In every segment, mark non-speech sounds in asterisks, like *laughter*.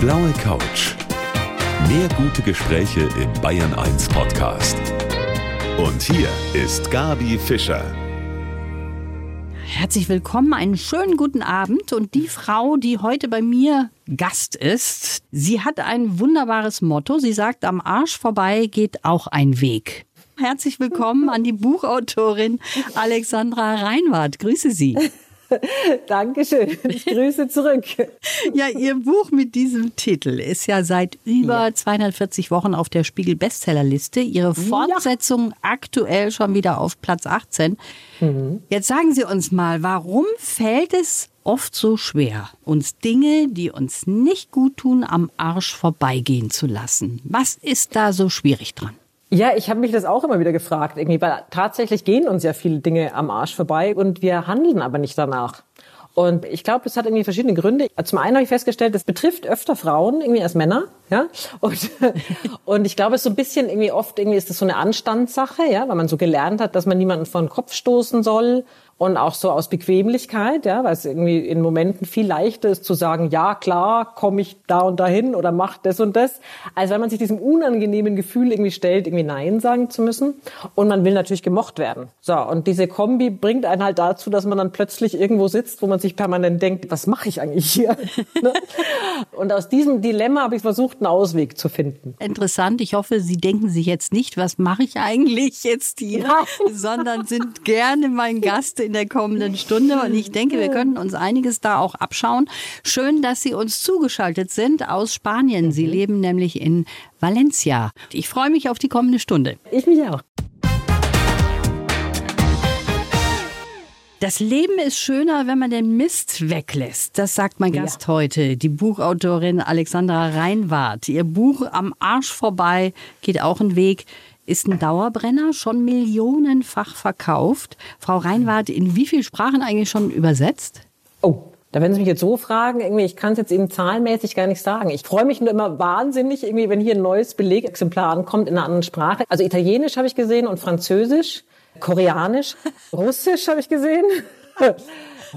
blaue Couch. Mehr gute Gespräche im Bayern 1 Podcast. Und hier ist Gabi Fischer. Herzlich willkommen, einen schönen guten Abend. Und die Frau, die heute bei mir Gast ist, sie hat ein wunderbares Motto. Sie sagt, am Arsch vorbei geht auch ein Weg. Herzlich willkommen an die Buchautorin Alexandra Reinwart. Grüße Sie. *laughs* Dankeschön. Ich grüße zurück. Ja, Ihr Buch mit diesem Titel ist ja seit über ja. 240 Wochen auf der Spiegel Bestsellerliste. Ihre Fortsetzung ja. aktuell schon wieder auf Platz 18. Mhm. Jetzt sagen Sie uns mal, warum fällt es oft so schwer, uns Dinge, die uns nicht gut tun, am Arsch vorbeigehen zu lassen? Was ist da so schwierig dran? Ja, ich habe mich das auch immer wieder gefragt, irgendwie, weil tatsächlich gehen uns ja viele Dinge am Arsch vorbei und wir handeln aber nicht danach. Und ich glaube, das hat irgendwie verschiedene Gründe. Zum einen habe ich festgestellt, das betrifft öfter Frauen irgendwie als Männer, ja. Und, *laughs* und ich glaube, so ein bisschen irgendwie oft irgendwie ist das so eine Anstandssache, ja, weil man so gelernt hat, dass man niemanden vor den Kopf stoßen soll und auch so aus Bequemlichkeit, ja, weil es irgendwie in Momenten viel leichter ist zu sagen, ja klar, komme ich da und dahin oder mach das und das, als wenn man sich diesem unangenehmen Gefühl irgendwie stellt, irgendwie Nein sagen zu müssen. Und man will natürlich gemocht werden. So, und diese Kombi bringt einen halt dazu, dass man dann plötzlich irgendwo sitzt, wo man sich permanent denkt, was mache ich eigentlich hier? *laughs* Ne? und aus diesem Dilemma habe ich versucht, einen Ausweg zu finden. Interessant. Ich hoffe, Sie denken sich jetzt nicht, was mache ich eigentlich jetzt hier, Nein. sondern sind gerne mein Gast *laughs* in der kommenden Stunde. Und ich denke, wir könnten uns einiges da auch abschauen. Schön, dass Sie uns zugeschaltet sind aus Spanien. Sie mhm. leben nämlich in Valencia. Ich freue mich auf die kommende Stunde. Ich mich auch. Das Leben ist schöner, wenn man den Mist weglässt. Das sagt mein Gast ja. heute, die Buchautorin Alexandra Reinwart. Ihr Buch Am Arsch vorbei geht auch einen Weg ist ein Dauerbrenner, schon millionenfach verkauft. Frau Reinwart, in wie vielen Sprachen eigentlich schon übersetzt? Oh, da werden Sie mich jetzt so fragen, irgendwie, ich kann es jetzt eben zahlenmäßig gar nicht sagen. Ich freue mich nur immer wahnsinnig, irgendwie, wenn hier ein neues Belegexemplar ankommt in einer anderen Sprache. Also Italienisch habe ich gesehen und Französisch, Koreanisch, *laughs* Russisch habe ich gesehen. *laughs*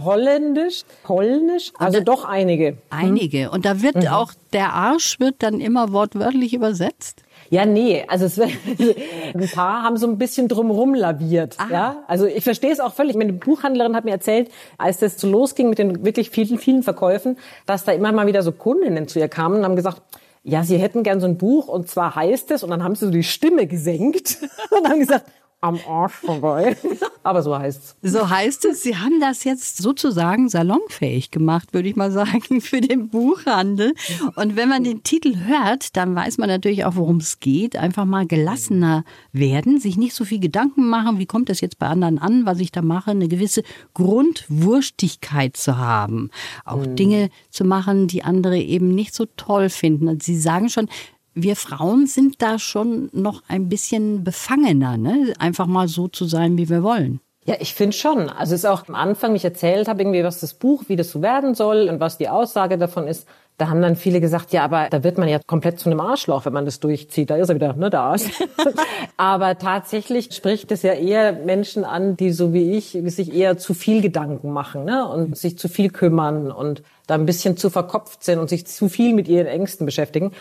Holländisch, Polnisch, also da, doch einige. Hm? Einige. Und da wird mhm. auch der Arsch wird dann immer wortwörtlich übersetzt? Ja, nee, also es, *laughs* ein paar haben so ein bisschen drumherum laviert. Ah. Ja, also ich verstehe es auch völlig. Meine Buchhändlerin hat mir erzählt, als das so losging mit den wirklich vielen, vielen Verkäufen, dass da immer mal wieder so Kundinnen zu ihr kamen und haben gesagt, ja, sie hätten gern so ein Buch und zwar heißt es, und dann haben sie so die Stimme gesenkt *laughs* und haben gesagt, am Arsch vorbei. *laughs* Aber so heißt's. So heißt es. Sie haben das jetzt sozusagen salonfähig gemacht, würde ich mal sagen, *laughs* für den Buchhandel. Und wenn man den Titel hört, dann weiß man natürlich auch, worum es geht. Einfach mal gelassener werden, sich nicht so viel Gedanken machen, wie kommt das jetzt bei anderen an, was ich da mache, eine gewisse Grundwurstigkeit zu haben. Auch mhm. Dinge zu machen, die andere eben nicht so toll finden. Und Sie sagen schon, wir Frauen sind da schon noch ein bisschen befangener, ne? einfach mal so zu sein, wie wir wollen. Ja, ich finde schon. Also es ist auch am Anfang, ich erzählt habe, irgendwie, was das Buch, wie das so werden soll und was die Aussage davon ist. Da haben dann viele gesagt, ja, aber da wird man ja komplett zu einem Arschloch, wenn man das durchzieht. Da ist er wieder, ne, der Arsch. *laughs* aber tatsächlich spricht es ja eher Menschen an, die so wie ich sich eher zu viel Gedanken machen, ne, und sich zu viel kümmern und da ein bisschen zu verkopft sind und sich zu viel mit ihren Ängsten beschäftigen.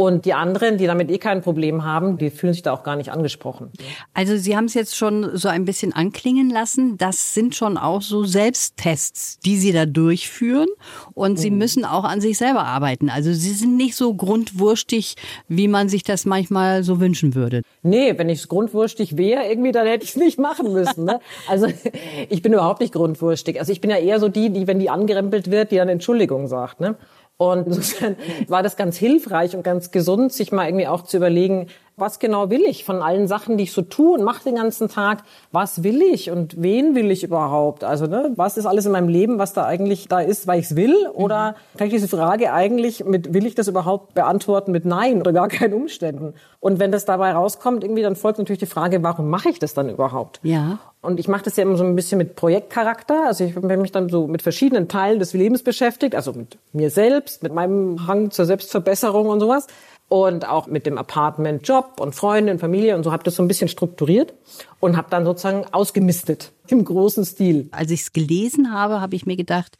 Und die anderen, die damit eh kein Problem haben, die fühlen sich da auch gar nicht angesprochen. Also Sie haben es jetzt schon so ein bisschen anklingen lassen. Das sind schon auch so Selbsttests, die Sie da durchführen. Und Sie mhm. müssen auch an sich selber arbeiten. Also Sie sind nicht so grundwurstig, wie man sich das manchmal so wünschen würde. Nee, wenn ich grundwurstig wäre, irgendwie, dann hätte ich es nicht machen müssen. Ne? Also *laughs* ich bin überhaupt nicht grundwurstig. Also ich bin ja eher so die, die, wenn die angerempelt wird, die dann Entschuldigung sagt. Ne? Und *laughs* insofern war das ganz hilfreich und ganz gesund, sich mal irgendwie auch zu überlegen, was genau will ich von allen Sachen, die ich so tue und mache den ganzen Tag? Was will ich und wen will ich überhaupt? Also ne, was ist alles in meinem Leben, was da eigentlich da ist, weil ich es will? Oder kann ich diese Frage eigentlich mit, will ich das überhaupt beantworten mit Nein oder gar keinen Umständen? Und wenn das dabei rauskommt, irgendwie, dann folgt natürlich die Frage, warum mache ich das dann überhaupt? Ja. Und ich mache das ja immer so ein bisschen mit Projektcharakter. Also ich habe mich dann so mit verschiedenen Teilen des Lebens beschäftigt, also mit mir selbst, mit meinem Hang zur Selbstverbesserung und sowas und auch mit dem Apartment, Job und Freunde Familie und so habe das so ein bisschen strukturiert und habe dann sozusagen ausgemistet *laughs* im großen Stil. Als ich es gelesen habe, habe ich mir gedacht,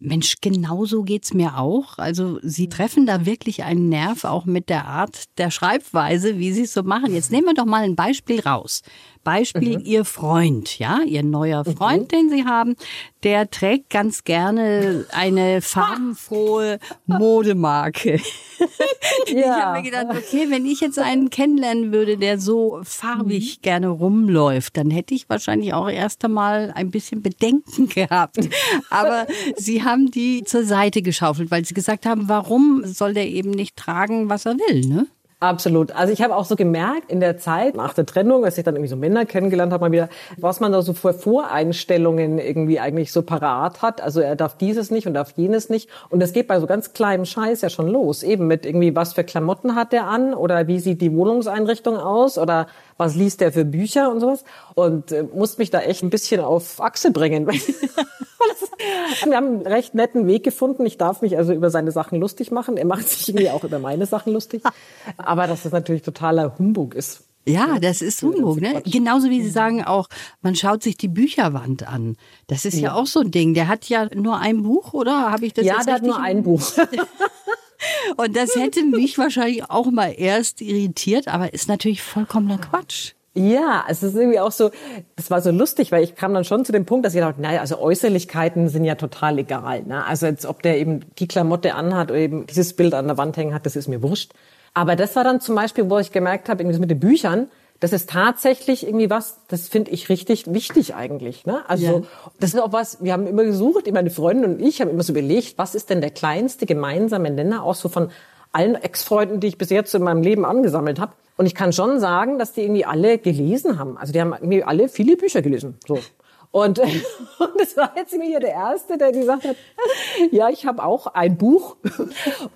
Mensch, genauso geht's mir auch. Also Sie treffen da wirklich einen Nerv, auch mit der Art der Schreibweise, wie Sie es so machen. Jetzt nehmen wir doch mal ein Beispiel raus. Beispiel mhm. Ihr Freund, ja, Ihr neuer mhm. Freund, mhm. den Sie haben, der trägt ganz gerne eine *laughs* farbenfrohe Modemarke. *laughs* ja. Ich habe mir gedacht, okay, wenn ich jetzt einen kennenlernen würde, der so farbig mhm. gerne rumläuft, dann hätte ich wahrscheinlich auch erst einmal ein bisschen Bedenken *laughs* gehabt. Aber Sie haben die zur Seite geschaufelt, weil Sie gesagt haben, warum soll der eben nicht tragen, was er will, ne? Absolut. Also ich habe auch so gemerkt in der Zeit nach der Trennung, als ich dann irgendwie so Männer kennengelernt habe, mal wieder, was man da so für Voreinstellungen irgendwie eigentlich so parat hat. Also er darf dieses nicht und darf jenes nicht. Und das geht bei so ganz kleinem Scheiß ja schon los. Eben mit irgendwie, was für Klamotten hat der an oder wie sieht die Wohnungseinrichtung aus oder was liest der für Bücher und sowas. Und äh, musste mich da echt ein bisschen auf Achse bringen. *laughs* Wir haben einen recht netten Weg gefunden. Ich darf mich also über seine Sachen lustig machen. Er macht sich irgendwie auch über meine Sachen lustig. *laughs* Aber dass das natürlich totaler Humbug ist. Ja, das ist Humbug, ne? Genauso wie Sie sagen auch, man schaut sich die Bücherwand an. Das ist ja, ja auch so ein Ding. Der hat ja nur ein Buch, oder? Habe ich das ja, der hat nur ein Buch. *laughs* Und das hätte mich wahrscheinlich auch mal erst irritiert, aber ist natürlich vollkommener Quatsch. Ja, es ist irgendwie auch so, das war so lustig, weil ich kam dann schon zu dem Punkt, dass ich dachte, naja, also Äußerlichkeiten sind ja total egal. Ne? Also jetzt, ob der eben die Klamotte anhat oder eben dieses Bild an der Wand hängen hat, das ist mir wurscht. Aber das war dann zum Beispiel, wo ich gemerkt habe, irgendwie mit den Büchern, das ist tatsächlich irgendwie was, das finde ich richtig wichtig eigentlich. Ne? Also ja. das ist auch was, wir haben immer gesucht, meine Freundin und ich haben immer so überlegt, was ist denn der kleinste gemeinsame Nenner, auch so von allen Ex-Freunden, die ich bis jetzt in meinem Leben angesammelt habe. Und ich kann schon sagen, dass die irgendwie alle gelesen haben. Also die haben irgendwie alle viele Bücher gelesen. So. Und, *laughs* und es war jetzt mir hier der Erste, der gesagt hat, ja, ich habe auch ein Buch.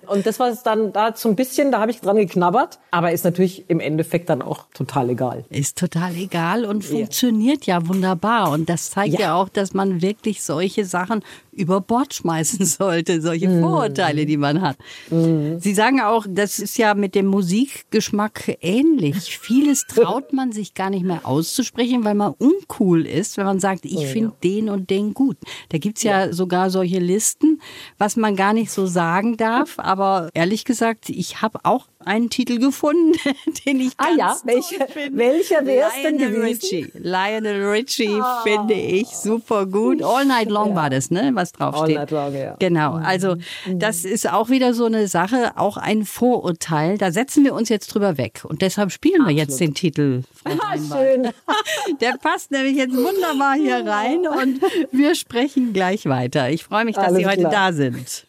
Und das war es dann da so ein bisschen, da habe ich dran geknabbert. Aber ist natürlich im Endeffekt dann auch total egal. Ist total egal und funktioniert ja, ja wunderbar. Und das zeigt ja. ja. auch, dass man wirklich solche Sachen über Bord schmeißen *laughs* sollte, solche mm. Vorurteile, die man hat. Mm. Sie sagen auch, das ist ja mit dem Musikgeschmack ähnlich. Vieles *laughs* traut man sich gar nicht mehr auszusprechen, weil man uncool ist, wenn man sagt, ich oh, finde ja. den und den gut. Da gibt's ja, ja sogar solche Listen, was man gar nicht so sagen darf. Aber ehrlich gesagt, ich habe auch einen Titel gefunden, *laughs* den ich ah, ganz ja. Welche, finde. Welcher wäre es denn gewesen? Richie. Lionel Richie oh. finde ich super gut. All Night Long ja. war das, ne? Was draufsteht. All Night Long, ja. Genau. Mhm. Also mhm. das ist auch wieder so eine Sache, auch ein Vorurteil. Da setzen wir uns jetzt drüber weg. Und deshalb spielen Absolut. wir jetzt den Titel. *laughs* Ah, schön. *laughs* Der passt nämlich jetzt wunderbar hier rein und wir sprechen gleich weiter. Ich freue mich, dass Alles Sie heute klar. da sind.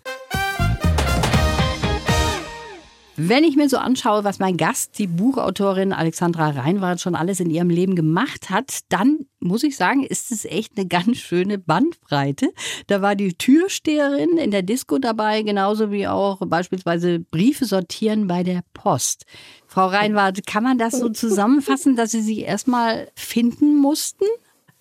Wenn ich mir so anschaue, was mein Gast, die Buchautorin Alexandra Reinwart, schon alles in ihrem Leben gemacht hat, dann muss ich sagen, ist es echt eine ganz schöne Bandbreite. Da war die Türsteherin in der Disco dabei, genauso wie auch beispielsweise Briefe sortieren bei der Post. Frau Reinwart, kann man das so zusammenfassen, dass Sie sich erstmal finden mussten?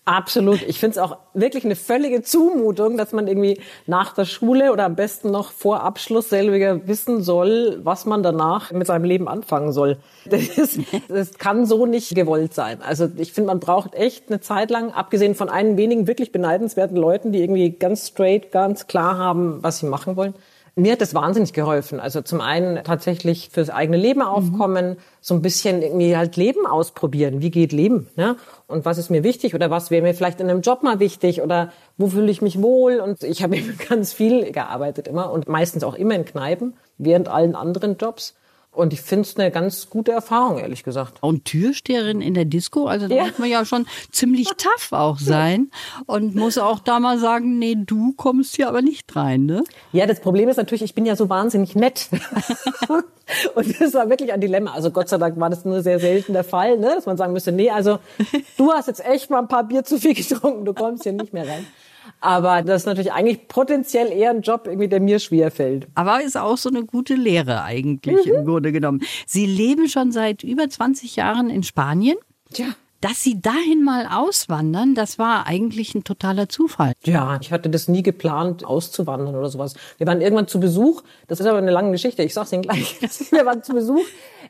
Absolut. Ich finde es auch wirklich eine völlige Zumutung, dass man irgendwie nach der Schule oder am besten noch vor Abschluss selbiger wissen soll, was man danach mit seinem Leben anfangen soll. *laughs* Das, ist, das kann so nicht gewollt sein. Also ich finde, man braucht echt eine Zeit lang, abgesehen von einigen wenigen wirklich beneidenswerten Leuten, die irgendwie ganz straight, ganz klar haben, was sie machen wollen mir hat das wahnsinnig geholfen. Also zum einen tatsächlich fürs eigene Leben mhm. aufkommen, mhm. so ein bisschen irgendwie halt Leben ausprobieren. Wie geht Leben? Ne? Und was ist mir wichtig oder was wäre mir vielleicht in einem Job mal wichtig oder wo fühle ich mich wohl? Und ich habe *laughs* eben ganz viel gearbeitet immer und meistens auch immer in Kneipen, während allen anderen Jobs. Und ich finde es eine ganz gute Erfahrung, ehrlich gesagt. Und Türsteherin in der Disco, also da ja. muss man ja schon ziemlich *laughs* tough auch sein und muss auch da mal sagen, nee, du kommst hier aber nicht rein, ne? Ja, das Problem ist natürlich, ich bin ja so wahnsinnig nett. *laughs* und das war wirklich ein Dilemma. Also Gott sei Dank war das nur sehr selten der Fall, ne? dass man sagen müsste, nee, also du hast jetzt echt mal ein paar Bier zu viel getrunken, du kommst hier nicht mehr rein. Aber das ist natürlich eigentlich potenziell eher ein Job, irgendwie, der mir schwer fällt. Aber ist auch so eine gute Lehre eigentlich mhm. im Grunde genommen. Sie leben schon seit über 20 Jahren in Spanien. Tja. Dass Sie dahin mal auswandern, das war eigentlich ein totaler Zufall. Ja, ich hatte das nie geplant, auszuwandern oder sowas. Wir waren irgendwann zu Besuch. Das ist aber eine lange Geschichte. Ich sag's Ihnen gleich. *laughs* Wir waren zu Besuch.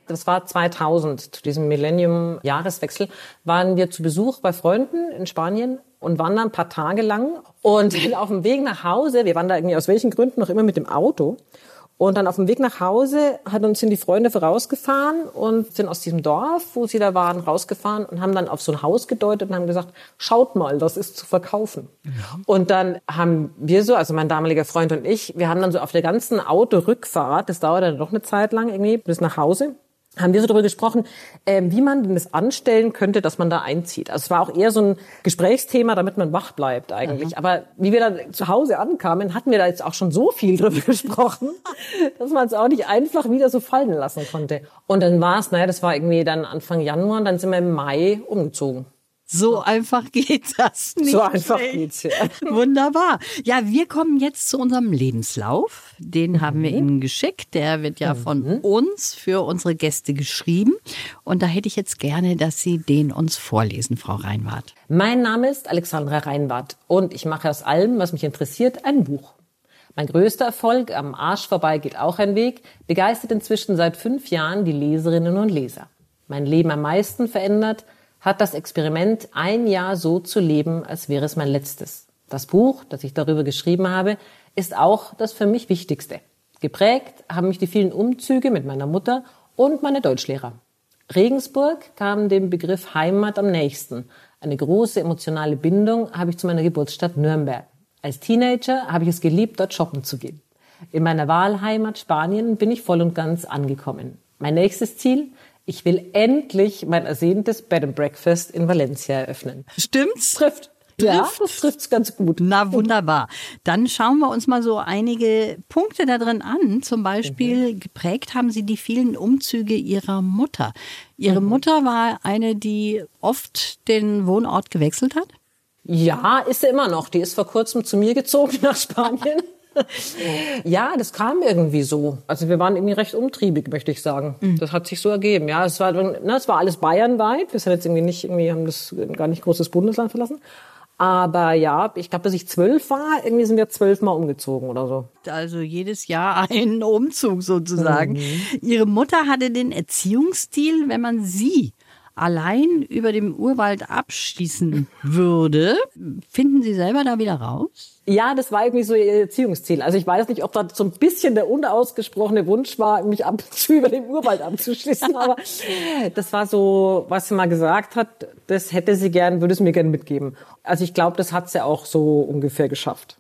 Das war 2000, zu diesem Millennium-Jahreswechsel, waren wir zu Besuch bei Freunden in Spanien und waren dann ein paar Tage lang. Und *laughs* auf dem Weg nach Hause, wir waren da irgendwie aus welchen Gründen noch immer mit dem Auto. Und dann auf dem Weg nach Hause hat uns sind die Freunde vorausgefahren und sind aus diesem Dorf, wo sie da waren, rausgefahren und haben dann auf so ein Haus gedeutet und haben gesagt, schaut mal, das ist zu verkaufen. Ja. Und dann haben wir so, also mein damaliger Freund und ich, wir haben dann so auf der ganzen Autorückfahrt, das dauerte dann doch eine Zeit lang irgendwie, bis nach Hause, haben wir so darüber gesprochen, äh, wie man denn das anstellen könnte, dass man da einzieht. Also es war auch eher so ein Gesprächsthema, damit man wach bleibt eigentlich. Mhm. Aber wie wir dann zu Hause ankamen, hatten wir da jetzt auch schon so viel drüber *laughs* gesprochen, dass man es auch nicht einfach wieder so fallen lassen konnte. Und dann war es, naja, das war irgendwie dann Anfang Januar und dann sind wir im Mai umgezogen. So einfach geht das nicht. So einfach geht's, ja. *laughs* Wunderbar. Ja, wir kommen jetzt zu unserem Lebenslauf. Den mhm. haben wir Ihnen geschickt. Der wird ja von mhm. uns für unsere Gäste geschrieben. Und da hätte ich jetzt gerne, dass Sie den uns vorlesen, Frau Reinwart. Mein Name ist Alexandra Reinwart und ich mache aus allem, was mich interessiert, ein Buch. Mein größter Erfolg, am Arsch vorbei geht auch ein Weg, begeistert inzwischen seit fünf Jahren die Leserinnen und Leser. Mein Leben am meisten verändert, hat das Experiment, ein Jahr so zu leben, als wäre es mein letztes. Das Buch, das ich darüber geschrieben habe, ist auch das für mich Wichtigste. Geprägt haben mich die vielen Umzüge mit meiner Mutter und meine Deutschlehrer. Regensburg kam dem Begriff Heimat am nächsten. Eine große emotionale Bindung habe ich zu meiner Geburtsstadt Nürnberg. Als Teenager habe ich es geliebt, dort shoppen zu gehen. In meiner Wahlheimat Spanien bin ich voll und ganz angekommen. Mein nächstes Ziel, ich will endlich mein ersehntes Bed and Breakfast in Valencia eröffnen. Stimmt's? Trifft. Ja, das trifft's ganz gut. Na wunderbar. Dann schauen wir uns mal so einige Punkte da drin an. Zum Beispiel mhm. geprägt haben Sie die vielen Umzüge Ihrer Mutter. Ihre mhm. Mutter war eine, die oft den Wohnort gewechselt hat? Ja, ist sie immer noch. Die ist vor kurzem zu mir gezogen nach Spanien. *laughs* ja, das kam irgendwie so. Also wir waren irgendwie recht umtriebig, möchte ich sagen. Mhm. Das hat sich so ergeben. Ja, es war, ne, es war alles bayernweit. Wir sind jetzt irgendwie nicht, irgendwie haben das gar nicht großes Bundesland verlassen. Aber ja, ich glaube, bis ich zwölf war, irgendwie sind wir zwölfmal umgezogen oder so. Also jedes Jahr *laughs* ein Umzug sozusagen. Mhm. Ihre Mutter hatte den Erziehungsstil, wenn man sie allein über dem Urwald abschließen würde. Finden Sie selber da wieder raus? Ja, das war irgendwie so ihr Erziehungsziel. Also ich weiß nicht, ob da so ein bisschen der unausgesprochene Wunsch war, mich ab und zu über den Urwald abzuschließen, aber das war so, was sie mal gesagt hat, das hätte sie gern, würde es mir gern mitgeben. Also ich glaube, das hat sie auch so ungefähr geschafft.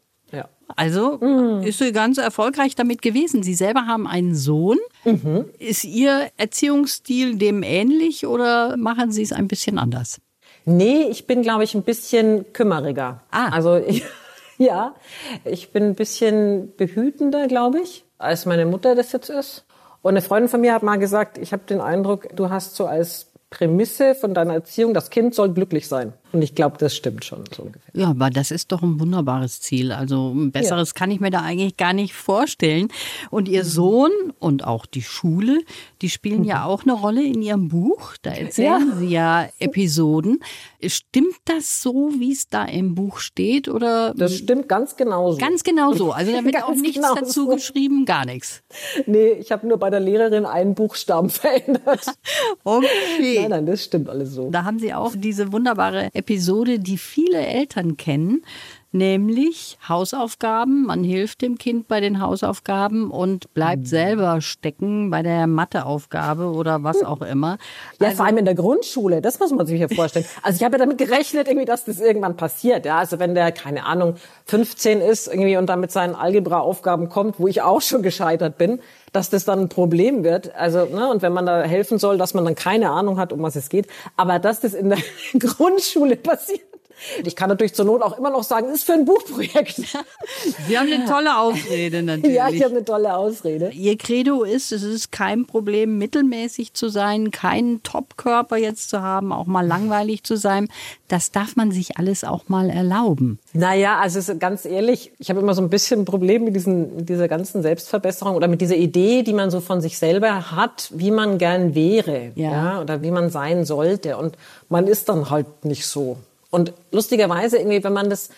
Also mhm. ist sie ganz erfolgreich damit gewesen. Sie selber haben einen Sohn. Mhm. Ist Ihr Erziehungsstil dem ähnlich oder machen Sie es ein bisschen anders? Nee, ich bin, glaube ich, ein bisschen kümmeriger. Ah. Also ich, *laughs* ja, ich bin ein bisschen behütender, glaube ich, als meine Mutter das jetzt ist. Und eine Freundin von mir hat mal gesagt, ich habe den Eindruck, du hast so als Prämisse von deiner Erziehung, das Kind soll glücklich sein. Und ich glaube, das stimmt schon so ungefähr. Ja, aber das ist doch ein wunderbares Ziel. Also ein besseres ja. kann ich mir da eigentlich gar nicht vorstellen. Und Ihr Sohn und auch die Schule, die spielen mhm. ja auch eine Rolle in Ihrem Buch. Da erzählen ja. Sie ja Episoden. Stimmt das so, wie es da im Buch steht? Oder? Das stimmt ganz genau so. Ganz genau so. Also da wird *laughs* auch nichts genau dazu so. geschrieben, gar nichts. Nee, ich habe nur bei der Lehrerin einen Buchstaben *laughs* verändert. *laughs* okay. Nein, nein, das stimmt alles so. Da haben Sie auch diese wunderbare Episode, die viele Eltern kennen, nämlich Hausaufgaben. Man hilft dem Kind bei den Hausaufgaben und bleibt mhm. selber stecken bei der Matheaufgabe oder was auch immer. Ja, also, vor allem in der Grundschule, das muss man sich ja vorstellen. Also ich habe ja damit gerechnet, irgendwie, dass das irgendwann passiert. Ja, also wenn der, keine Ahnung, 15 ist irgendwie und dann mit seinen Algebra-Aufgaben kommt, wo ich auch schon gescheitert bin, dass das dann ein Problem wird. Also, ne, und wenn man da helfen soll, dass man dann keine Ahnung hat, um was es geht. Aber dass das in der *laughs* Grundschule passiert, ich kann natürlich zur Not auch immer noch sagen, ist für ein Buchprojekt. *laughs* Sie haben eine tolle Ausrede natürlich. *laughs* Ja, ich habe eine tolle Ausrede. Ihr Credo ist, es ist kein Problem, mittelmäßig zu sein, keinen Topkörper jetzt zu haben, auch mal langweilig zu sein. Das darf man sich alles auch mal erlauben. Naja, also ganz ehrlich, ich habe immer so ein bisschen ein Problem mit, diesen, mit dieser ganzen Selbstverbesserung oder mit dieser Idee, die man so von sich selber hat, wie man gern wäre ja. ja oder wie man sein sollte. Und man ist dann halt nicht so. Und lustigerweise irgendwie, wenn man das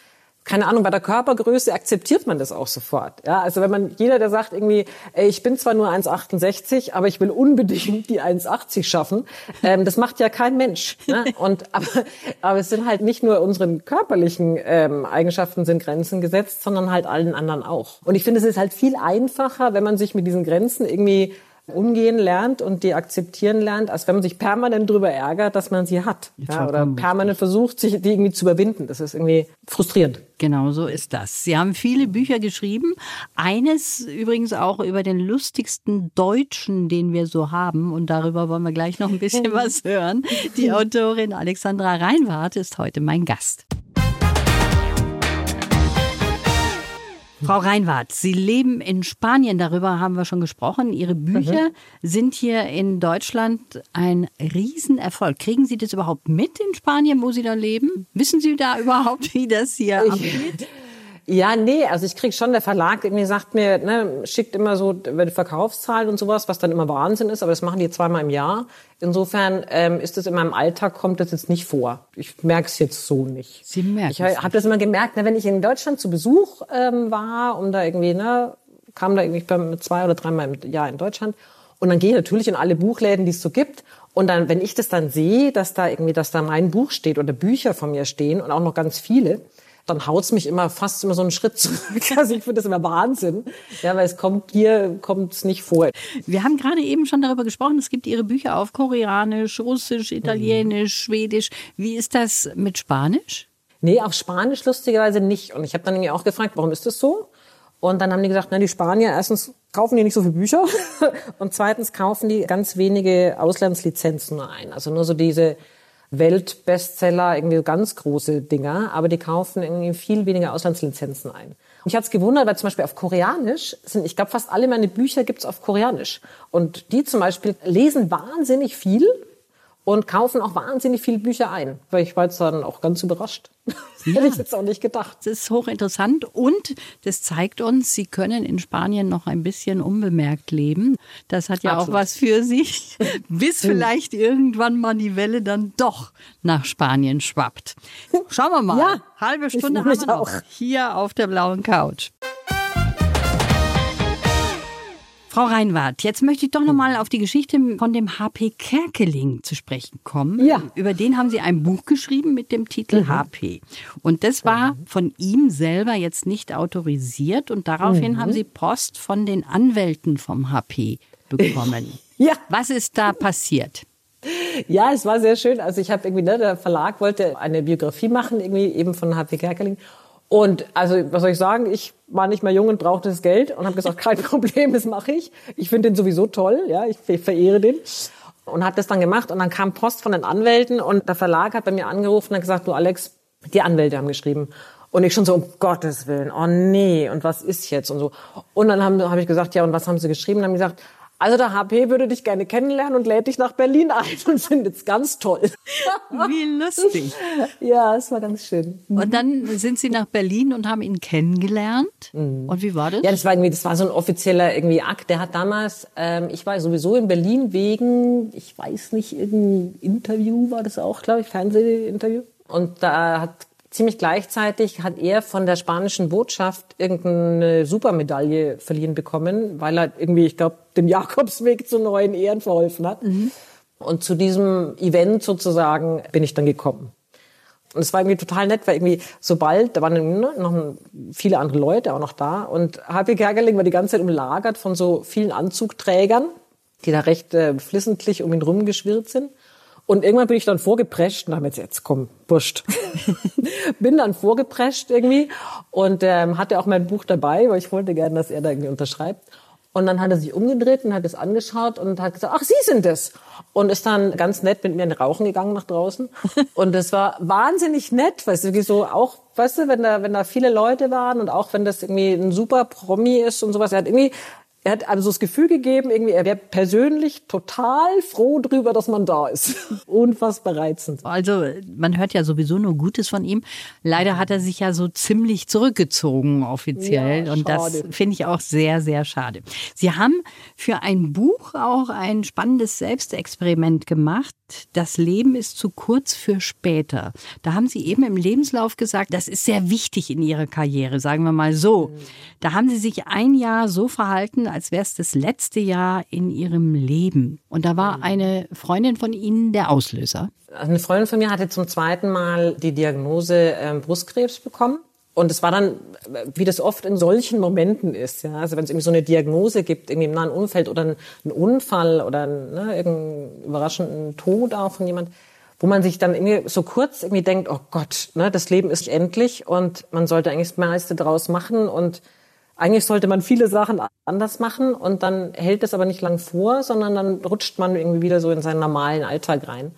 keine Ahnung, bei der Körpergröße akzeptiert man das auch sofort. Ja, also wenn man, jeder, der sagt irgendwie, ey, ich bin zwar nur 1,68, aber ich will unbedingt die 1,80 schaffen, ähm, das macht ja kein Mensch. Ne? *laughs* Und, aber, aber es sind halt nicht nur unseren körperlichen ähm, Eigenschaften sind Grenzen gesetzt, sondern halt allen anderen auch. Und ich finde, es ist halt viel einfacher, wenn man sich mit diesen Grenzen irgendwie umgehen lernt und die akzeptieren lernt, als wenn man sich permanent darüber ärgert, dass man sie hat. Ja, oder permanent versucht, sich die irgendwie zu überwinden. Das ist irgendwie frustrierend. Genau so ist das. Sie haben viele Bücher geschrieben. Eines übrigens auch über den lustigsten Deutschen, den wir so haben. Und darüber wollen wir gleich noch ein bisschen *laughs* was hören. Die Autorin Alexandra Reinwart ist heute mein Gast. Frau Reinwart, Sie leben in Spanien, darüber haben wir schon gesprochen. Ihre Bücher mhm. sind hier in Deutschland ein Riesenerfolg. Kriegen Sie das überhaupt mit in Spanien, wo Sie da leben? Wissen Sie da überhaupt, wie das hier abgeht? *laughs* Ja, nee, also ich krieg schon, der Verlag irgendwie sagt mir, ne, schickt immer so Verkaufszahlen und sowas, was dann immer Wahnsinn ist, aber das machen die zweimal im Jahr. Insofern ähm, ist es in meinem Alltag, kommt das jetzt nicht vor. Ich merke es jetzt so nicht. Sie merken Ich habe das immer gemerkt, ne, wenn ich in Deutschland zu Besuch ähm, war, um da irgendwie, ne, kam da irgendwie bei zwei oder dreimal im Jahr in Deutschland und dann gehe ich natürlich in alle Buchläden, die es so gibt. Und dann, wenn ich das dann sehe, dass da irgendwie, dass da mein Buch steht oder Bücher von mir stehen und auch noch ganz viele, dann haut's mich immer fast immer so einen Schritt zurück. *laughs* Also ich finde das immer Wahnsinn. Ja, weil es kommt hier kommt's nicht vor. Wir haben gerade eben schon darüber gesprochen, es gibt Ihre Bücher auf Koreanisch, Russisch, Italienisch, mhm. Schwedisch. Wie ist das mit Spanisch? Nee, auf Spanisch lustigerweise nicht. Und ich habe dann irgendwie auch gefragt, warum ist das so? Und dann haben die gesagt, na, die Spanier, erstens kaufen die nicht so viele Bücher *laughs* und zweitens kaufen die ganz wenige Auslandslizenzen ein. Also nur so diese Weltbestseller, irgendwie ganz große Dinger, aber die kaufen irgendwie viel weniger Auslandslizenzen ein. Mich hat's gewundert, weil zum Beispiel auf Koreanisch sind, ich glaube, fast alle meine Bücher gibt's auf Koreanisch. Und die zum Beispiel lesen wahnsinnig viel und kaufen auch wahnsinnig viele Bücher ein. Weil ich war jetzt dann auch ganz überrascht. *laughs* Ja. Hätte ich jetzt auch nicht gedacht. Das ist hochinteressant und das zeigt uns, Sie können in Spanien noch ein bisschen unbemerkt leben. Das hat ja Absolut. auch was für sich, *laughs* bis vielleicht irgendwann mal die Welle dann doch nach Spanien schwappt. Schauen wir mal. Ja, Halbe Stunde haben wir noch auch. hier auf der blauen Couch. Frau Reinwart, jetzt möchte ich doch noch mal auf die Geschichte von dem HP Kerkeling zu sprechen kommen. Ja. Über den haben Sie ein Buch geschrieben mit dem Titel mhm. HP. Und das war von ihm selber jetzt nicht autorisiert und daraufhin mhm. haben Sie Post von den Anwälten vom HP bekommen. *laughs* ja. Was ist da passiert? Ja, es war sehr schön. Also ich habe irgendwie, ne, der Verlag wollte eine Biografie machen, irgendwie eben von HP Kerkeling. Und also, was soll ich sagen? Ich war nicht mehr jung und brauchte das Geld und habe gesagt, *laughs* kein Problem, das mache ich. Ich finde den sowieso toll, ja, ich verehre den. Und habe das dann gemacht und dann kam Post von den Anwälten und der Verlag hat bei mir angerufen und hat gesagt, du Alex, die Anwälte haben geschrieben. Und ich schon so, um Gottes Willen, oh nee, und was ist jetzt und so. Und dann habe hab ich gesagt, ja, und was haben sie geschrieben? Und haben gesagt, also der HP würde dich gerne kennenlernen und lädt dich nach Berlin ein und findet es ganz toll. *laughs* Wie lustig. Ja, es war ganz schön. Und dann sind Sie nach Berlin und haben ihn kennengelernt. Mhm. Und wie war das? Ja, das war irgendwie, das war so ein offizieller irgendwie Akt. Der hat damals, ähm, ich war sowieso in Berlin wegen, ich weiß nicht, irgendein Interview war das auch, glaube ich, Fernsehinterview. Und da hat ziemlich gleichzeitig hat er von der spanischen Botschaft irgendeine Supermedaille verliehen bekommen, weil er irgendwie, ich glaube, dem *laughs* Jakobsweg zu neuen Ehren verholfen hat. Mhm. Und zu diesem Event sozusagen bin ich dann gekommen. Und es war irgendwie total nett, weil irgendwie sobald, da waren noch viele andere Leute auch noch da und HP Gergerling war die ganze Zeit umlagert von so vielen Anzugträgern, die da recht äh, flissentlich um ihn rumgeschwirrt sind. Und irgendwann bin ich dann vorgeprescht und habe jetzt, jetzt komm, wurscht. *laughs* bin dann vorgeprescht irgendwie und ähm, hatte auch mein Buch dabei, weil ich wollte gerne, dass er da irgendwie unterschreibt. Und dann hat er sich umgedreht und hat es angeschaut und hat gesagt, ach, Sie sind es. Und ist dann ganz nett mit mir in Rauchen gegangen nach draußen. *laughs* Und es war wahnsinnig nett, weißt du, wie so auch, weißt du, wenn da, wenn da viele Leute waren und auch wenn das irgendwie ein super Promi ist und sowas. Er hat irgendwie er hat also das Gefühl gegeben, irgendwie, er wäre persönlich total froh drüber, dass man da ist. *laughs* Unfassbar reizend. Also, man hört ja sowieso nur Gutes von ihm. Leider hat er sich ja so ziemlich zurückgezogen offiziell. Ja, und das finde ich auch sehr, sehr schade. Sie haben für ein Buch auch ein spannendes Selbstexperiment gemacht. Das Leben ist zu kurz für später. Da haben Sie eben im Lebenslauf gesagt, das ist sehr wichtig in Ihrer Karriere, sagen wir mal so. Da haben Sie sich ein Jahr so verhalten, als wäre es das letzte Jahr in Ihrem Leben. Und da war eine Freundin von Ihnen der Auslöser. Eine Freundin von mir hatte zum zweiten Mal die Diagnose äh, Brustkrebs bekommen. Und es war dann, wie das oft in solchen Momenten ist, ja. Also wenn es irgendwie so eine Diagnose gibt, irgendwie im nahen Umfeld oder ein, ein Unfall oder ne, irgendeinen überraschenden Tod auch von jemand, wo man sich dann irgendwie so kurz irgendwie denkt, oh Gott, ne, das Leben ist endlich und man sollte eigentlich das meiste draus machen und eigentlich sollte man viele Sachen anders machen und dann hält es aber nicht lang vor, sondern dann rutscht man irgendwie wieder so in seinen normalen Alltag rein.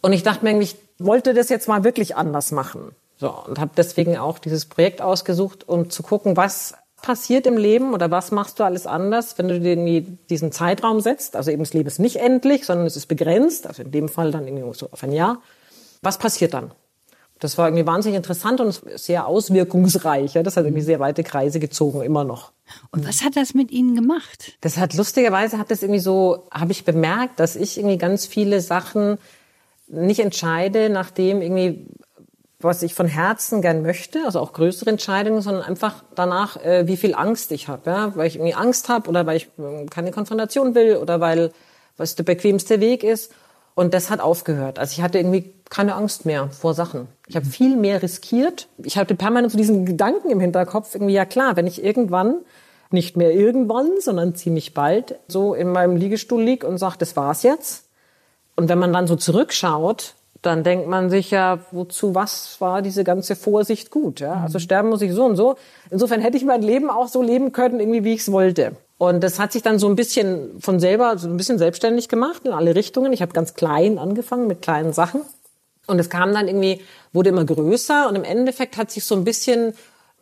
Und ich dachte mir irgendwie, ich wollte das jetzt mal wirklich anders machen. So, und habe deswegen auch dieses Projekt ausgesucht, um zu gucken, was passiert im Leben oder was machst du alles anders, wenn du dir diesen Zeitraum setzt. Also eben das Leben ist nicht endlich, sondern es ist begrenzt, also in dem Fall dann irgendwie so auf ein Jahr. Was passiert dann? Das war irgendwie wahnsinnig interessant und sehr auswirkungsreich. Ja? Das hat irgendwie sehr weite Kreise gezogen, immer noch. Und was hat das mit Ihnen gemacht? Das hat lustigerweise hat das irgendwie so, habe ich bemerkt, dass ich irgendwie ganz viele Sachen nicht entscheide, nachdem irgendwie was ich von Herzen gern möchte, also auch größere Entscheidungen, sondern einfach danach, äh, wie viel Angst ich habe, ja? weil ich irgendwie Angst habe oder weil ich äh, keine Konfrontation will oder weil was der bequemste Weg ist. Und das hat aufgehört. Also ich hatte irgendwie keine Angst mehr vor Sachen. Ich habe viel mehr riskiert. Ich hatte permanent so diesen Gedanken im Hinterkopf, irgendwie, ja klar, wenn ich irgendwann, nicht mehr irgendwann, sondern ziemlich bald, so in meinem Liegestuhl lieg und sage, das war's jetzt. Und wenn man dann so zurückschaut, dann denkt man sich ja, wozu was war diese ganze Vorsicht gut? Ja? Also sterben muss ich so und so. Insofern hätte ich mein Leben auch so leben können, irgendwie wie ich es wollte. Und das hat sich dann so ein bisschen von selber, so ein bisschen selbstständig gemacht in alle Richtungen. Ich habe ganz klein angefangen mit kleinen Sachen. Und es kam dann irgendwie, wurde immer größer und im Endeffekt hat sich so ein bisschen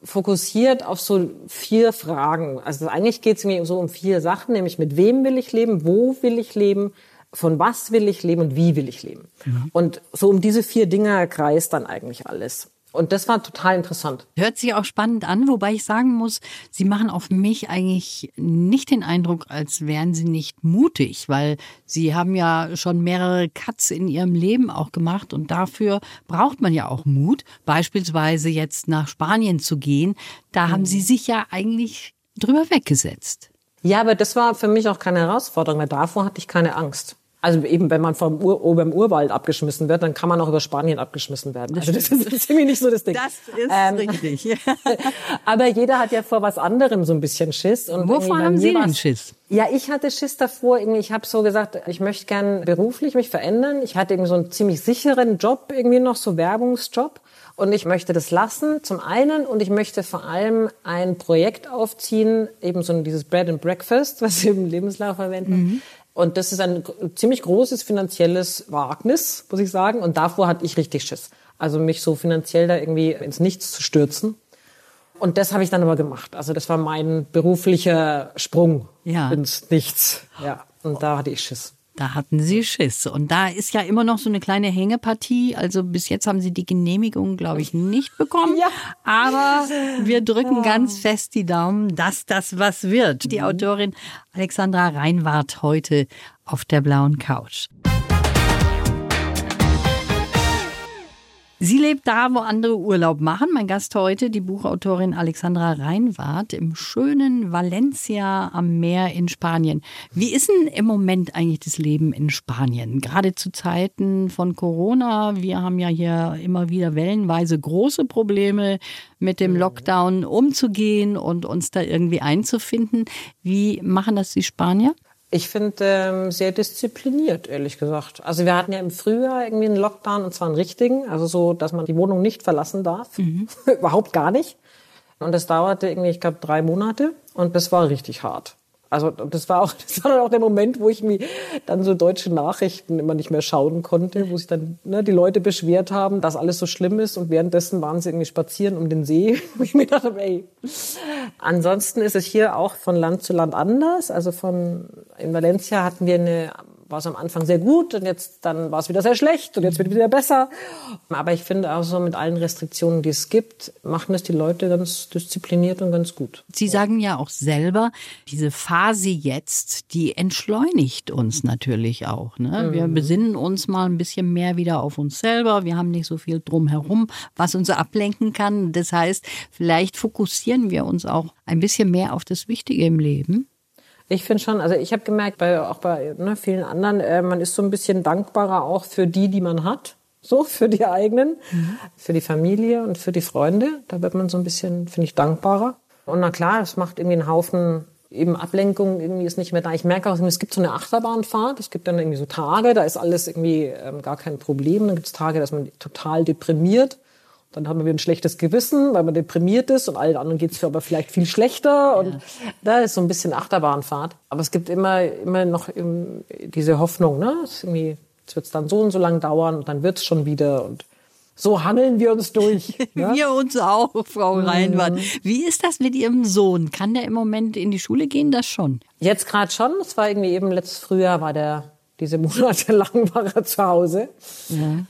fokussiert auf so vier Fragen. Also eigentlich geht es mir so um vier Sachen, nämlich mit wem will ich leben, wo will ich leben, von was will ich leben und wie will ich leben. Mhm. Und so um diese vier Dinge kreist dann eigentlich alles. Und das war total interessant. Hört sich auch spannend an, wobei ich sagen muss, Sie machen auf mich eigentlich nicht den Eindruck, als wären Sie nicht mutig, weil Sie haben ja schon mehrere Cuts in Ihrem Leben auch gemacht und dafür braucht man ja auch Mut. Beispielsweise jetzt nach Spanien zu gehen, da haben Sie sich ja eigentlich drüber weggesetzt. Ja, aber das war für mich auch keine Herausforderung, weil davor hatte ich keine Angst. Also eben, wenn man vom Ur oben im Urwald abgeschmissen wird, dann kann man auch über Spanien abgeschmissen werden. Also das ist ziemlich nicht so das Ding. Das ist ähm, richtig. *laughs* *laughs* aber jeder hat ja vor was anderem so ein bisschen Schiss. Und Wovor haben Sie denn Schiss? Ja, ich hatte Schiss davor. Irgendwie, ich habe so gesagt, ich möchte gern beruflich mich verändern. Ich hatte irgendwie so einen ziemlich sicheren Job irgendwie noch, so Werbungsjob. Und ich möchte das lassen, zum einen. Und ich möchte vor allem ein Projekt aufziehen, eben so dieses Bread and Breakfast, was wir im Lebenslauf verwenden, mhm. Und das ist ein ziemlich großes finanzielles Wagnis, muss ich sagen. Und davor hatte ich richtig Schiss. Also mich so finanziell da irgendwie ins Nichts zu stürzen. Und das habe ich dann aber gemacht. Also das war mein beruflicher Sprung ja. ins Nichts. Ja. Und da hatte ich Schiss. Da hatten Sie Schiss. Und da ist ja immer noch so eine kleine Hängepartie. Also bis jetzt haben Sie die Genehmigung, glaube ich, nicht bekommen. Ja. Aber wir drücken ganz fest die Daumen, dass das was wird. Die mhm. Autorin Alexandra Reinwart heute auf der blauen Couch. Sie lebt da, wo andere Urlaub machen. Mein Gast heute, die Buchautorin Alexandra Reinwart im schönen Valencia am Meer in Spanien. Wie ist denn im Moment eigentlich das Leben in Spanien? Gerade zu Zeiten von Corona. Wir haben ja hier immer wieder wellenweise große Probleme mit dem Lockdown umzugehen und uns da irgendwie einzufinden. Wie machen das die Spanier? Ich finde ähm, sehr diszipliniert, ehrlich gesagt. Also wir hatten ja im Frühjahr irgendwie einen Lockdown und zwar einen richtigen, also so, dass man die Wohnung nicht verlassen darf, mhm. *laughs* überhaupt gar nicht. Und das dauerte irgendwie, ich glaube, drei Monate und das war richtig hart. Also das war auch, *laughs* das war dann auch der Moment, wo ich mir dann so deutsche Nachrichten immer nicht mehr schauen konnte, wo sich dann ne, die Leute beschwert haben, dass alles so schlimm ist und währenddessen waren sie irgendwie spazieren um den See, *laughs* wo ich mir dachte, ey. Ansonsten ist es hier auch von Land zu Land anders. Also von in Valencia hatten wir eine war es am Anfang sehr gut und jetzt dann war es wieder sehr schlecht und jetzt wird es wieder besser. Aber ich finde auch so mit allen Restriktionen, die es gibt, machen es die Leute ganz diszipliniert und ganz gut. Sie sagen ja auch selber, diese Phase jetzt, die entschleunigt uns natürlich auch. Ne? Wir Mhm. besinnen uns mal ein bisschen mehr wieder auf uns selber. Wir haben nicht so viel drumherum, was uns ablenken kann. Das heißt, vielleicht fokussieren wir uns auch ein bisschen mehr auf das Wichtige im Leben. Ich finde schon, also ich habe gemerkt, bei, auch bei ne, vielen anderen, äh, man ist so ein bisschen dankbarer auch für die, die man hat. So, *laughs* für die eigenen, für die Familie und für die Freunde. Da wird man so ein bisschen, finde ich, dankbarer. Und na klar, es macht irgendwie einen Haufen eben Ablenkung, irgendwie ist nicht mehr da. Ich merke auch, es gibt so eine Achterbahnfahrt. Es gibt dann irgendwie so Tage, da ist alles irgendwie ähm, gar kein Problem. Dann gibt es Tage, da ist man total deprimiert. Dann haben wir ein schlechtes Gewissen, weil man deprimiert ist und allen anderen geht's es aber vielleicht viel schlechter. Und da ist so ein bisschen Achterbahnfahrt. Aber es gibt immer, immer noch diese Hoffnung, ne? Es, irgendwie, es wird dann so und so lang dauern und dann wird's schon wieder. Und so hangeln wir uns durch. *laughs* ne? Wir uns auch, Frau Mhm. Reinwand. Wie ist das mit Ihrem Sohn? Kann der im Moment in die Schule gehen? Das schon. Jetzt gerade schon. Es war irgendwie eben letztes Frühjahr war der diese *laughs* Monate lang war er zu Hause,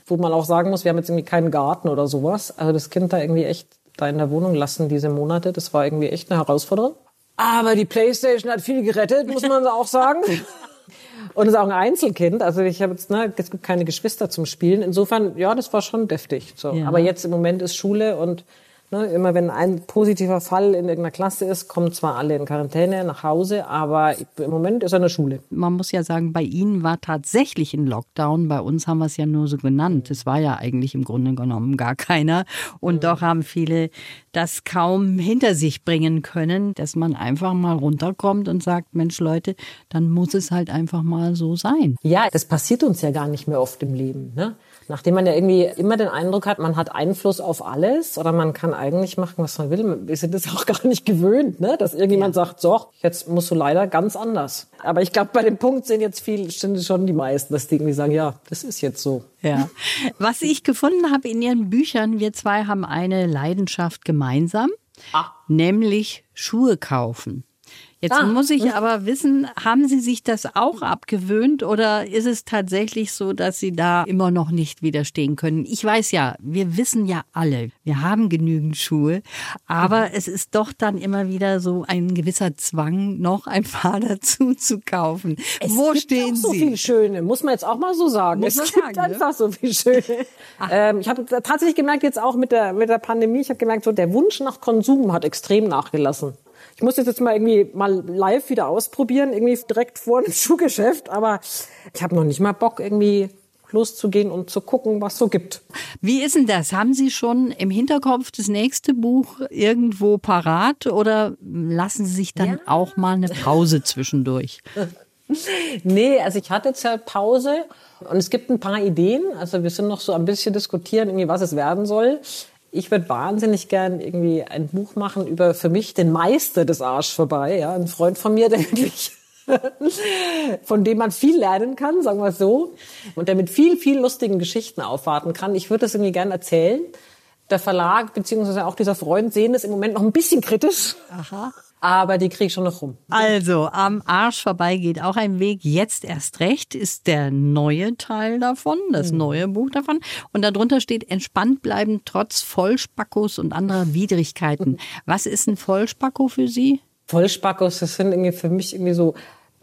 wo man auch sagen muss, wir haben jetzt irgendwie keinen Garten oder sowas. Also das Kind da irgendwie echt da in der Wohnung lassen diese Monate, das war irgendwie echt eine Herausforderung. Aber die Playstation hat viel gerettet, muss man auch sagen. *laughs* Und ist auch ein Einzelkind. Also ich habe jetzt, ne, es gibt keine Geschwister zum Spielen. Insofern, ja, das war schon deftig. So. Ja. Aber jetzt im Moment ist Schule und ne, immer wenn ein positiver Fall in irgendeiner Klasse ist, kommen zwar alle in Quarantäne nach Hause, aber im Moment ist er in der Schule. Man muss ja sagen, bei Ihnen war tatsächlich ein Lockdown. Bei uns haben wir es ja nur so genannt. Es war ja eigentlich im Grunde genommen gar keiner. Und doch haben viele das kaum hinter sich bringen können, dass man einfach mal runterkommt und sagt, Mensch Leute, dann muss es halt einfach mal so sein. Ja, das passiert uns ja gar nicht mehr oft im Leben. Ne? Nachdem man ja irgendwie immer den Eindruck hat, man hat Einfluss auf alles oder man kann eigentlich machen, was man will. Wir sind das *laughs* auch gar nicht gewöhnt, ne? dass irgendjemand sagt, so, jetzt musst du leider ganz anders. Aber ich glaube, bei dem Punkt sind jetzt viel, sind schon die meisten, dass die irgendwie sagen, ja, das ist jetzt so. Ja. *laughs* Was ich gefunden habe in Ihren Büchern, wir zwei haben eine Leidenschaft gemeinsam, Ah. nämlich Schuhe kaufen. Jetzt Ah. muss ich aber wissen, haben Sie sich das auch abgewöhnt oder ist es tatsächlich so, dass Sie da immer noch nicht widerstehen können? Ich weiß ja, wir wissen ja alle, wir haben genügend Schuhe, aber es ist doch dann immer wieder so ein gewisser Zwang, noch ein paar *laughs* dazu zu kaufen. Wo gibt stehen auch so Sie? viel Schöne, muss man jetzt auch mal so sagen. Muss es gibt sagen, ne? einfach so viel Schöne. *laughs* Ähm, ich habe tatsächlich gemerkt, jetzt auch mit der, mit der Pandemie, ich habe gemerkt, so der Wunsch nach Konsum hat extrem nachgelassen. Ich muss das jetzt mal irgendwie mal live wieder ausprobieren, irgendwie direkt vor einem *laughs* Schuhgeschäft, aber ich habe noch nicht mal Bock, irgendwie loszugehen und zu gucken, was so gibt. Wie ist denn das? Haben Sie schon im Hinterkopf das nächste Buch irgendwo parat oder lassen Sie sich dann auch mal eine Pause zwischendurch? *laughs* Nee, also ich hatte jetzt ja Pause und es gibt ein paar Ideen. Also wir sind noch so ein bisschen diskutieren, irgendwie, was es werden soll. Ich würde wahnsinnig gern irgendwie ein Buch machen über für mich den Meister des Arsch vorbei. Ja, ein Freund von mir, *laughs* der wirklich von dem man viel lernen kann, sagen wir so, und der mit viel, viel lustigen Geschichten aufwarten kann. Ich würde das irgendwie gern erzählen. Der Verlag beziehungsweise auch dieser Freund sehen es im Moment noch ein bisschen kritisch. Aha. Aber die kriege ich schon noch rum. Also, am Arsch vorbei geht auch ein Weg. Jetzt erst recht ist der neue Teil davon, das neue Buch davon. Und darunter steht, entspannt bleiben trotz Vollspackos und anderer Widrigkeiten. *laughs* Was ist ein Vollspacko für Sie? Vollspackos, das sind irgendwie für mich irgendwie so,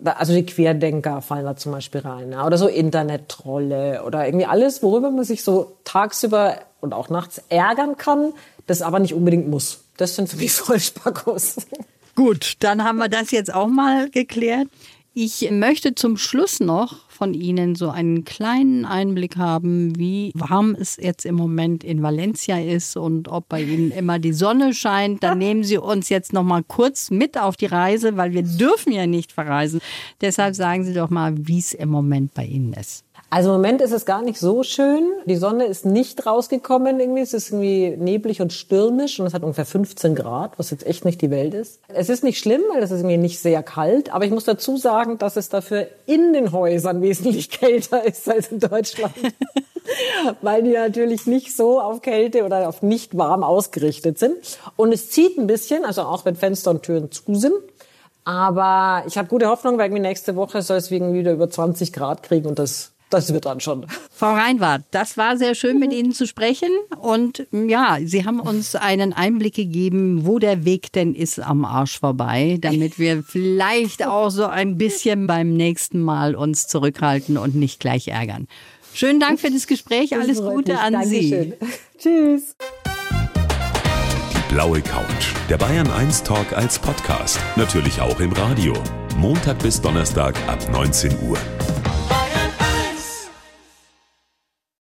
also die Querdenker fallen da zum Beispiel rein, oder so Internet-Trolle oder irgendwie alles, worüber man sich so tagsüber und auch nachts ärgern kann, das aber nicht unbedingt muss. Das sind für mich *laughs* Vollspackos. Gut, dann haben wir das jetzt auch mal geklärt. Ich möchte zum Schluss noch von Ihnen so einen kleinen Einblick haben, wie warm es jetzt im Moment in Valencia ist und ob bei Ihnen immer die Sonne scheint. Dann *laughs* nehmen Sie uns jetzt noch mal kurz mit auf die Reise, weil wir dürfen ja nicht verreisen. Deshalb sagen Sie doch mal, wie es im Moment bei Ihnen ist. Also im Moment ist es gar nicht so schön. Die Sonne ist nicht rausgekommen irgendwie. Es ist irgendwie neblig und stürmisch und es hat ungefähr 15 Grad, was jetzt echt nicht die Welt ist. Es ist nicht schlimm, weil es ist irgendwie nicht sehr kalt. Aber ich muss dazu sagen, dass es dafür in den Häusern wesentlich *laughs* kälter ist als in Deutschland. *laughs* weil die natürlich nicht so auf Kälte oder auf nicht warm ausgerichtet sind. Und es zieht ein bisschen, also auch wenn Fenster und Türen zu sind. Aber ich habe gute Hoffnung, weil irgendwie nächste Woche soll es irgendwie wieder über 20 Grad kriegen und das das wird dann schon. Frau Reinwart, das war sehr schön, mit Ihnen zu sprechen. Und ja, Sie haben uns einen Einblick gegeben, wo der Weg denn ist am Arsch vorbei, damit wir vielleicht *laughs* auch so ein bisschen beim nächsten Mal uns zurückhalten und nicht gleich ärgern. Schönen Dank für das Gespräch. Alles Gute an Dankeschön. Sie. *laughs* Tschüss. Die blaue Couch. Der Bayern 1 Talk als Podcast. Natürlich auch im Radio. Montag bis Donnerstag ab 19 Uhr.